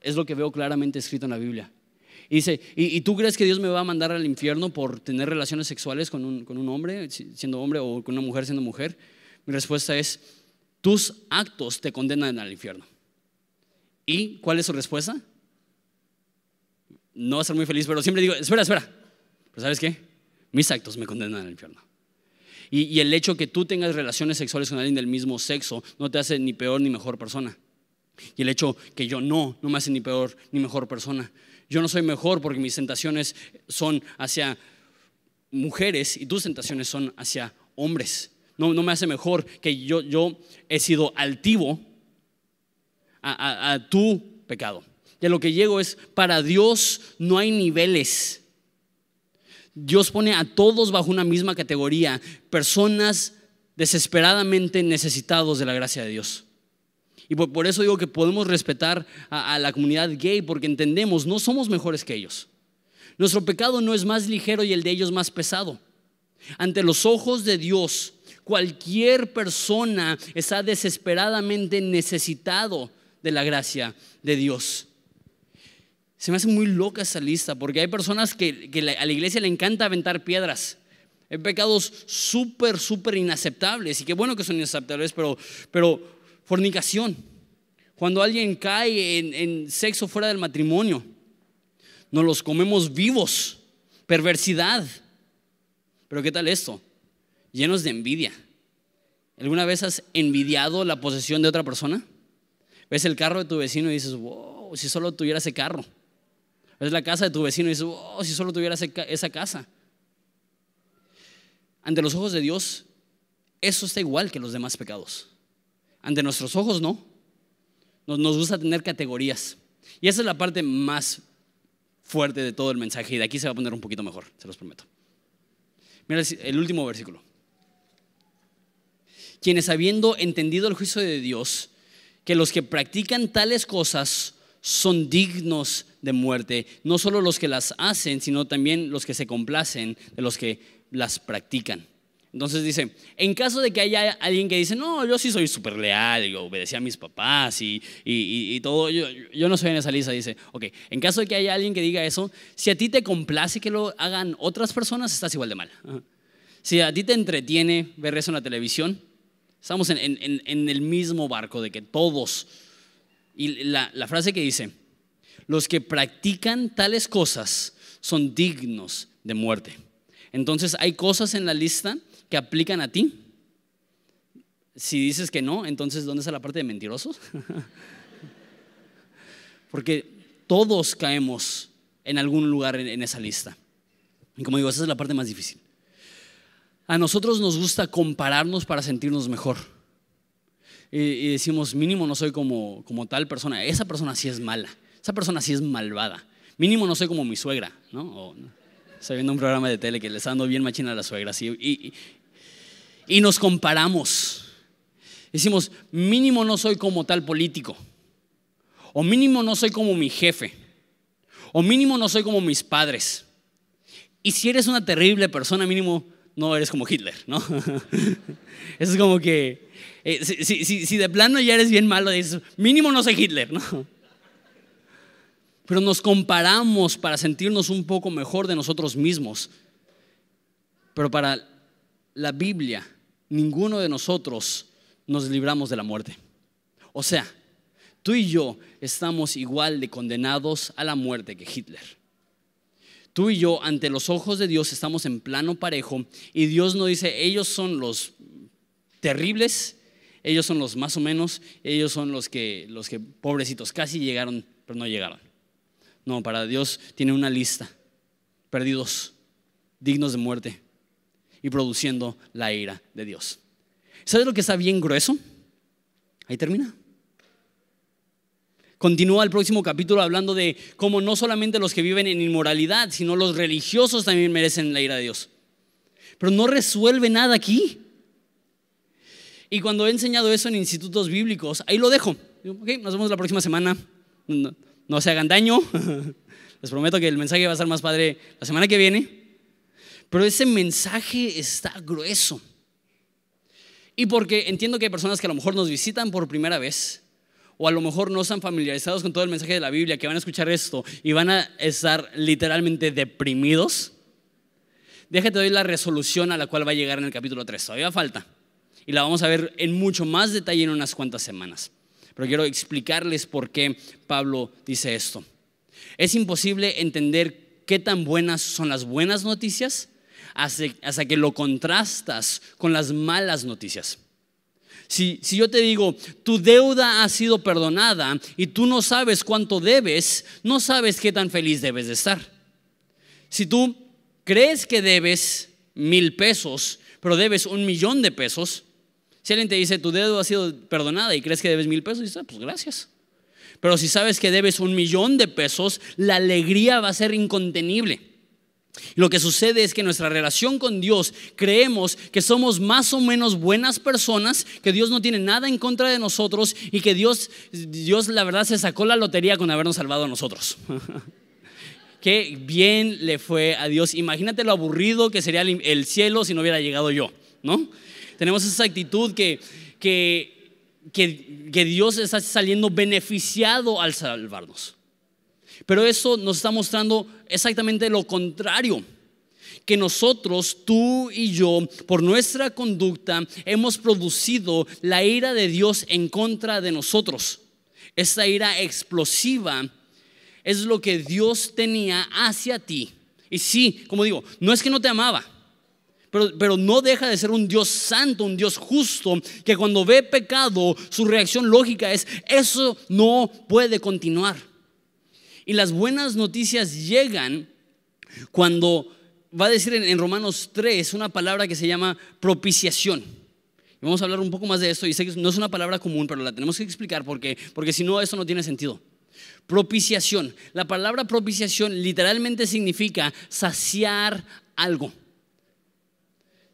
Speaker 1: es lo que veo claramente escrito en la Biblia. Y dice, ¿y, tú crees que Dios me va a mandar al infierno por tener relaciones sexuales con un, con un hombre, siendo hombre, o con una mujer siendo mujer? Mi respuesta es, tus actos te condenan al infierno. ¿Y cuál es su respuesta? No va a ser muy feliz, pero siempre digo, espera, espera. Pero ¿sabes qué? Mis actos me condenan al infierno. Y, el hecho que tú tengas relaciones sexuales con alguien del mismo sexo no te hace ni peor ni mejor persona. Y el hecho que yo no, no me hace ni peor ni mejor persona. Yo no soy mejor porque mis tentaciones son hacia mujeres y tus tentaciones son hacia hombres. No, no me hace mejor que yo, yo he sido altivo a, tu pecado. Y a lo que llego es, para Dios no hay niveles. Dios pone a todos bajo una misma categoría, personas desesperadamente necesitados de la gracia de Dios. Y por, eso digo que podemos respetar a, a, la comunidad gay porque entendemos, no somos mejores que ellos. Nuestro pecado no es más ligero y el de ellos más pesado. Ante los ojos de Dios, cualquier persona está desesperadamente necesitado de la gracia de Dios. Se me hace muy loca esa lista porque hay personas que, a la iglesia le encanta aventar piedras. Hay pecados súper, súper inaceptables y qué bueno que son inaceptables, pero, pero fornicación. Cuando alguien cae en, en sexo fuera del matrimonio, nos los comemos vivos. Perversidad. Pero ¿qué tal esto? Llenos de envidia. ¿Alguna vez has envidiado la posesión de otra persona? Ves el carro de tu vecino y dices, wow, si solo tuviera ese carro. Ves la casa de tu vecino y dices, wow, si solo tuviera esa casa. Ante los ojos de Dios, eso está igual que los demás pecados. Ante nuestros ojos, no. Nos, gusta tener categorías. Y esa es la parte más fuerte de todo el mensaje. Y de aquí se va a poner un poquito mejor, se los prometo. Mira el último versículo. Quienes habiendo entendido el juicio de Dios, que los que practican tales cosas son dignos de muerte, no solo los que las hacen, sino también los que se complacen de los que las practican. Entonces dice, en caso de que haya alguien que dice, no, yo sí soy súper leal, y obedecí a mis papás y, y, todo, yo, yo, no soy en esa lista, dice, ok, en caso de que haya alguien que diga eso, si a ti te complace que lo hagan otras personas, estás igual de mal. Si a ti te entretiene ver eso en la televisión, Estamos en, el mismo barco de que todos. Y la, la frase que dice, los que practican tales cosas son dignos de muerte. Entonces hay cosas en la lista que aplican a ti. Si dices que no, entonces ¿dónde está la parte de mentirosos? (laughs) Porque todos caemos en algún lugar en esa lista. Y como digo, esa es la parte más difícil. A nosotros nos gusta compararnos para sentirnos mejor. Y, decimos, mínimo no soy como, como tal persona. Esa persona sí es mala. Esa persona sí es malvada. Mínimo no soy como mi suegra, ¿no? estoy viendo un programa de tele que le está dando bien machina a la suegra. Y, y nos comparamos. Decimos, mínimo no soy como tal político. O mínimo no soy como mi jefe. O mínimo no soy como mis padres. Y si eres una terrible persona, mínimo no eres como Hitler, ¿no? Eso (laughs) es como que, eh, si, de plano ya eres bien malo, dices, mínimo no soy Hitler, ¿no? (laughs) Pero nos comparamos para sentirnos un poco mejor de nosotros mismos. Pero para la Biblia, ninguno de nosotros nos libramos de la muerte. O sea, tú y yo estamos igual de condenados a la muerte que Hitler. Tú y yo ante los ojos de Dios estamos en plano parejo y Dios no dice, ellos son los terribles, ellos son los más o menos, ellos son los que, los que pobrecitos, casi llegaron, pero no llegaron. No, para Dios tiene una lista, perdidos, dignos de muerte y produciendo la ira de Dios. ¿Sabes lo que está bien grueso? Ahí termina. Continúa el próximo capítulo hablando de cómo no solamente los que viven en inmoralidad, sino los religiosos también merecen la ira de Dios. Pero no resuelve nada aquí. Y cuando he enseñado eso en institutos bíblicos, ahí lo dejo. Ok, nos vemos la próxima semana. No, se hagan daño. (laughs) Les prometo que el mensaje va a ser más padre la semana que viene. Pero ese mensaje está grueso. Y porque entiendo que hay personas que a lo mejor nos visitan por primera vez o a lo mejor no están familiarizados con todo el mensaje de la Biblia, que van a escuchar esto y van a estar literalmente deprimidos, déjate doy la resolución a la cual va a llegar en el capítulo 3. Todavía falta. Y la vamos a ver en mucho más detalle en unas cuantas semanas. Pero quiero explicarles por qué Pablo dice esto. Es imposible entender qué tan buenas son las buenas noticias hasta, que lo contrastas con las malas noticias. Si, si, yo te digo, tu deuda ha sido perdonada y tú no sabes cuánto debes, no sabes qué tan feliz debes de estar. Si tú crees que debes mil pesos, pero debes un millón de pesos, si alguien te dice, tu deuda ha sido perdonada y crees que debes mil pesos, dices, ah, pues gracias. Pero si sabes que debes un millón de pesos, la alegría va a ser incontenible. Lo que sucede es que nuestra relación con Dios creemos que somos más o menos buenas personas, que Dios no tiene nada en contra de nosotros y que Dios, Dios la verdad se sacó la lotería con habernos salvado a nosotros. (laughs) Qué bien le fue a Dios. Imagínate lo aburrido que sería el cielo si no hubiera llegado yo, ¿no? Tenemos esa actitud que, que que, Dios está saliendo beneficiado al salvarnos. Pero eso nos está mostrando exactamente lo contrario que nosotros, tú y yo, por nuestra conducta, hemos producido la ira de Dios en contra de nosotros. Esta ira explosiva es lo que Dios tenía hacia ti. Y sí, como digo, no es que no te amaba, pero, no deja de ser un Dios santo, un Dios justo, que cuando ve pecado, su reacción lógica es, eso no puede continuar. Y las buenas noticias llegan cuando va a decir en, Romanos 3 una palabra que se llama propiciación. vamos a hablar un poco más de esto y sé que no es una palabra común, pero la tenemos que explicar porque, porque si no, eso no tiene sentido. Propiciación. La palabra propiciación literalmente significa saciar algo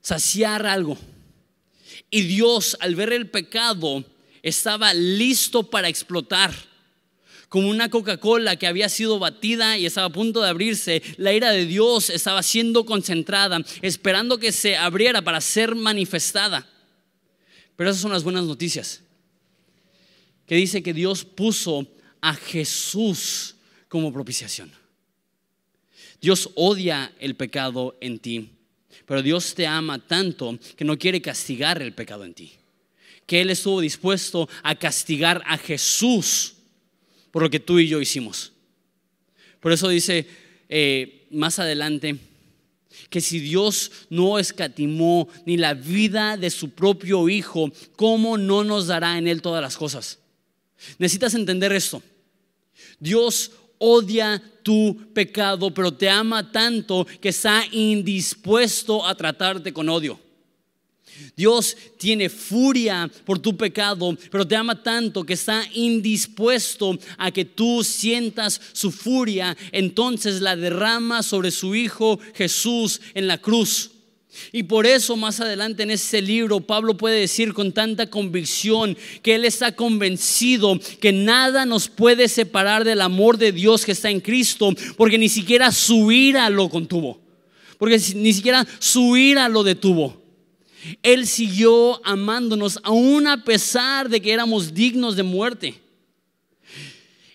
Speaker 1: saciar algo. Y Dios, al ver el pecado, estaba listo para explotar. Como una Coca-Cola que había sido batida y estaba a punto de abrirse, la ira de Dios estaba siendo concentrada, esperando que se abriera para ser manifestada. Pero esas son las buenas noticias. Que dice que Dios puso a Jesús como propiciación. Dios odia el pecado en ti. Pero Dios te ama tanto que no quiere castigar el pecado en ti. Que Él estuvo dispuesto a castigar a Jesús por lo que tú y yo hicimos. Por eso dice eh, más adelante que si Dios no escatimó ni la vida de su propio Hijo, ¿cómo no nos dará en Él todas las cosas? Necesitas entender esto. Dios odia tu pecado, pero te ama tanto que está indispuesto a tratarte con odio. Dios tiene furia por tu pecado, pero te ama tanto que está indispuesto a que tú sientas su furia. Entonces la derrama sobre su Hijo Jesús en la cruz. Y por eso más adelante en ese libro Pablo puede decir con tanta convicción que él está convencido que nada nos puede separar del amor de Dios que está en Cristo, porque ni siquiera su ira lo contuvo, porque ni siquiera su ira lo detuvo. Él siguió amándonos aún a pesar de que éramos dignos de muerte.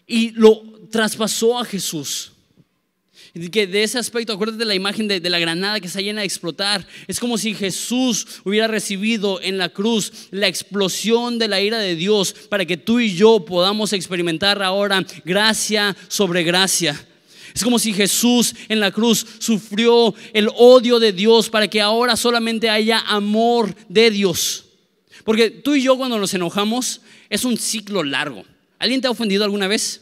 Speaker 1: Y lo traspasó a Jesús que de ese aspecto, acuérdate de la imagen de, la granada que está llena de explotar. Es como si Jesús hubiera recibido en la cruz la explosión de la ira de Dios para que tú y yo podamos experimentar ahora gracia sobre gracia. Es como si Jesús en la cruz sufrió el odio de Dios para que ahora solamente haya amor de Dios. Porque tú y yo cuando nos enojamos es un ciclo largo. ¿Alguien te ha ofendido alguna vez?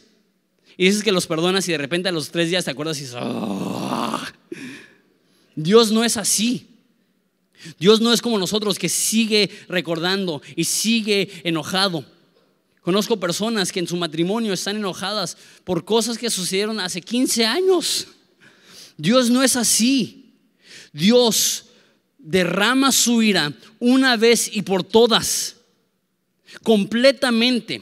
Speaker 1: y dices que los perdonas y de repente a los tres días te acuerdas y dices, ah". Dios no es así. Dios no es como nosotros que sigue recordando y sigue enojado. Conozco personas que en su matrimonio están enojadas por cosas que sucedieron hace 15 años. Dios no es así. Dios derrama su ira una vez y por todas, completamente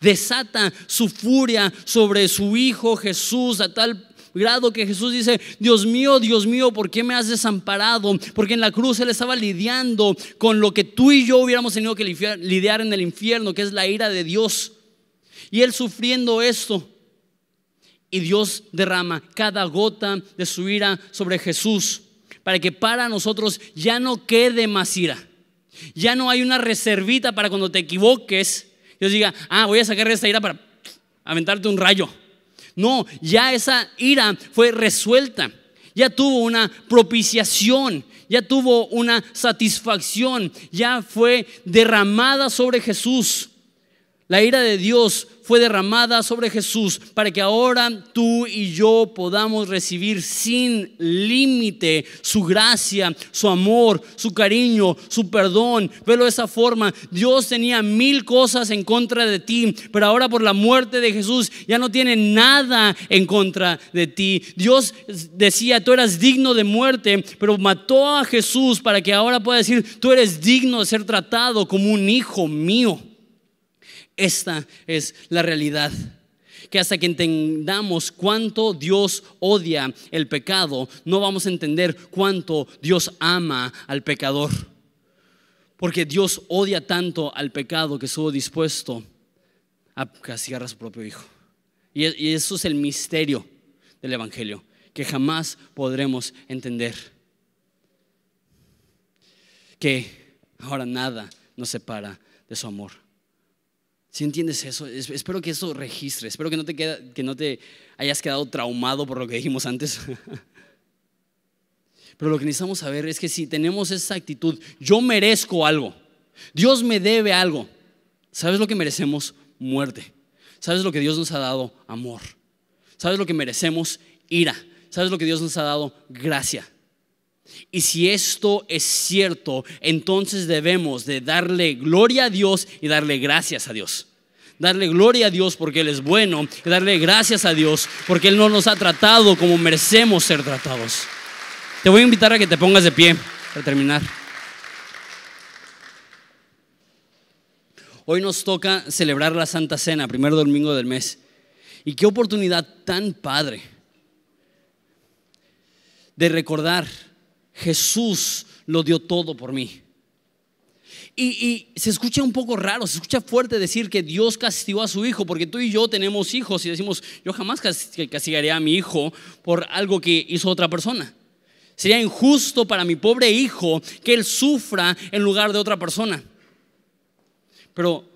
Speaker 1: desata su furia sobre su Hijo Jesús a tal grado que Jesús dice, Dios mío, Dios mío, ¿por qué me has desamparado? Porque en la cruz Él estaba lidiando con lo que tú y yo hubiéramos tenido que lidiar en el infierno, que es la ira de Dios. Y Él sufriendo esto, y Dios derrama cada gota de su ira sobre Jesús, para que para nosotros ya no quede más ira. Ya no hay una reservita para cuando te equivoques Dios diga, ah, voy a sacar esta ira para aventarte un rayo. No, ya esa ira fue resuelta. ya tuvo una propiciación, ya tuvo una satisfacción, ya fue derramada sobre Jesús. La ira de Dios fue derramada sobre Jesús para que ahora tú y yo podamos recibir sin límite su gracia, su amor, su cariño, su perdón. Velo de esa forma. Dios tenía mil cosas en contra de ti, pero ahora por la muerte de Jesús ya no tiene nada en contra de ti. Dios decía, tú eras digno de muerte, pero mató a Jesús para que ahora pueda decir, tú eres digno de ser tratado como un hijo mío. Esta es la realidad. Que hasta que entendamos cuánto Dios odia el pecado, no vamos a entender cuánto Dios ama al pecador. Porque Dios odia tanto al pecado que estuvo dispuesto a castigar a su propio Hijo. Y eso es el misterio del Evangelio, que jamás podremos entender. Que ahora nada nos separa de su amor. Si entiendes eso, espero que eso registre, espero que no te, que no te hayas quedado traumado por lo que dijimos antes. (laughs) Pero lo que necesitamos saber es que si tenemos esa actitud, yo merezco algo, Dios me debe algo, ¿sabes lo que merecemos? Muerte. ¿Sabes lo que Dios nos ha dado? Amor. ¿Sabes lo que merecemos? Ira. ¿Sabes lo que Dios nos ha dado? Gracia. Y si esto es cierto, entonces debemos de darle gloria a Dios y darle gracias a Dios. Darle gloria a Dios porque Él es bueno darle gracias a Dios porque Él no nos ha tratado como merecemos ser tratados. Te voy a invitar a que te pongas de pie para terminar. Hoy nos toca celebrar la Santa Cena, primer domingo del mes. Y qué oportunidad tan padre de recordar Jesús lo dio todo por mí. Y, se escucha un poco raro, se escucha fuerte decir que Dios castigó a su hijo, porque tú y yo tenemos hijos y decimos, yo jamás castigaría a mi hijo por algo que hizo otra persona. Sería injusto para mi pobre hijo que él sufra en lugar de otra persona. Pero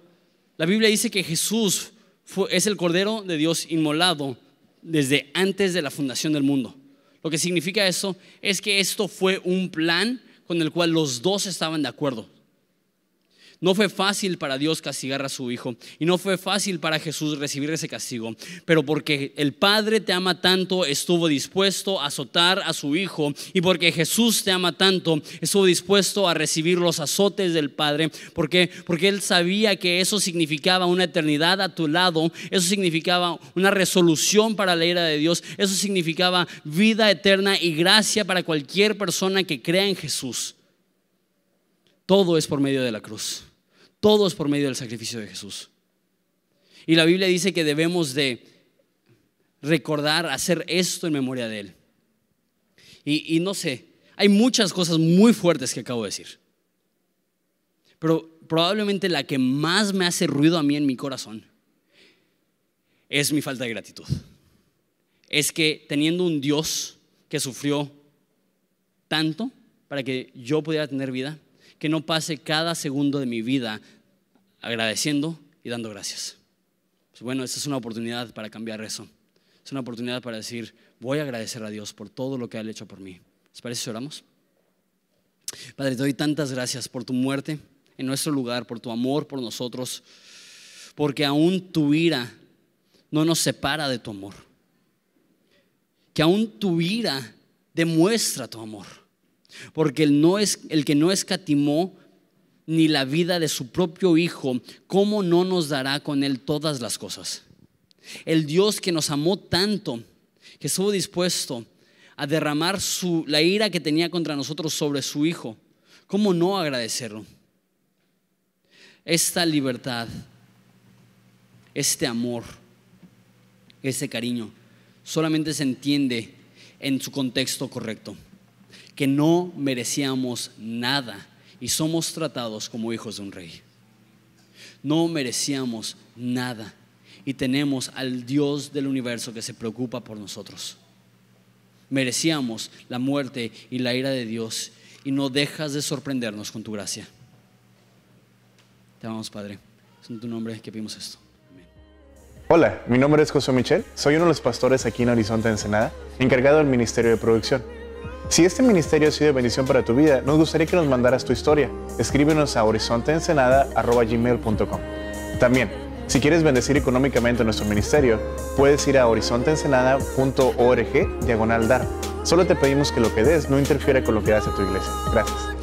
Speaker 1: la Biblia dice que Jesús es el Cordero de Dios inmolado desde antes de la fundación del mundo. Lo que significa eso es que esto fue un plan con el cual los dos estaban de acuerdo. No fue fácil para Dios castigar a su hijo y no fue fácil para Jesús recibir ese castigo, pero porque el Padre te ama tanto, estuvo dispuesto a azotar a su hijo. Y porque Jesús te ama tanto, estuvo dispuesto a recibir los azotes del Padre, porque porque él sabía que eso significaba una eternidad a tu lado, eso significaba una resolución para la ira de Dios, eso significaba vida eterna y gracia para cualquier persona que crea en Jesús. Todo es por medio de la cruz. Todo es por medio del sacrificio de Jesús. Y la Biblia dice que debemos de recordar, hacer esto en memoria de Él. Y, no sé, hay muchas cosas muy fuertes que acabo de decir. Pero probablemente la que más me hace ruido a mí en mi corazón es mi falta de gratitud. Es que teniendo un Dios que sufrió tanto para que yo pudiera tener vida, que no pase cada segundo de mi vida agradeciendo y dando gracias. Pues bueno, esta es una oportunidad para cambiar eso. Es una oportunidad para decir, voy a agradecer a Dios por todo lo que ha hecho por mí. ¿Les parece si oramos? Padre, te doy tantas gracias por tu muerte en nuestro lugar, por tu amor por nosotros, porque aún tu ira no nos separa de tu amor. Que aún tu ira demuestra tu amor. Porque el, no es, el que no escatimó ni la vida de su propio Hijo, ¿cómo no nos dará con Él todas las cosas? El Dios que nos amó tanto, que estuvo dispuesto a derramar la ira que tenía contra nosotros sobre su Hijo, ¿cómo no agradecerlo? Esta libertad, este amor, este cariño, solamente se entiende en su contexto correcto que no merecíamos nada y somos tratados como hijos de un rey. No merecíamos nada y tenemos al Dios del universo que se preocupa por nosotros. Merecíamos la muerte y la ira de Dios y no dejas de sorprendernos con tu gracia. Te amamos, Padre. Es en tu nombre que pedimos esto.
Speaker 2: Hola, mi nombre es José Michel, soy uno de los pastores aquí en Horizonte Ensenada, encargado del Ministerio de Producción. Si este ministerio ha sido de bendición para tu vida, nos gustaría que nos mandaras tu historia. Escríbenos a horizonteensenada.gmail.com También, si quieres bendecir económicamente nuestro ministerio, puedes ir a horizonteensenada.org diagonal dar. Solo te pedimos que lo que des no interfiera con lo que das a tu iglesia. Gracias.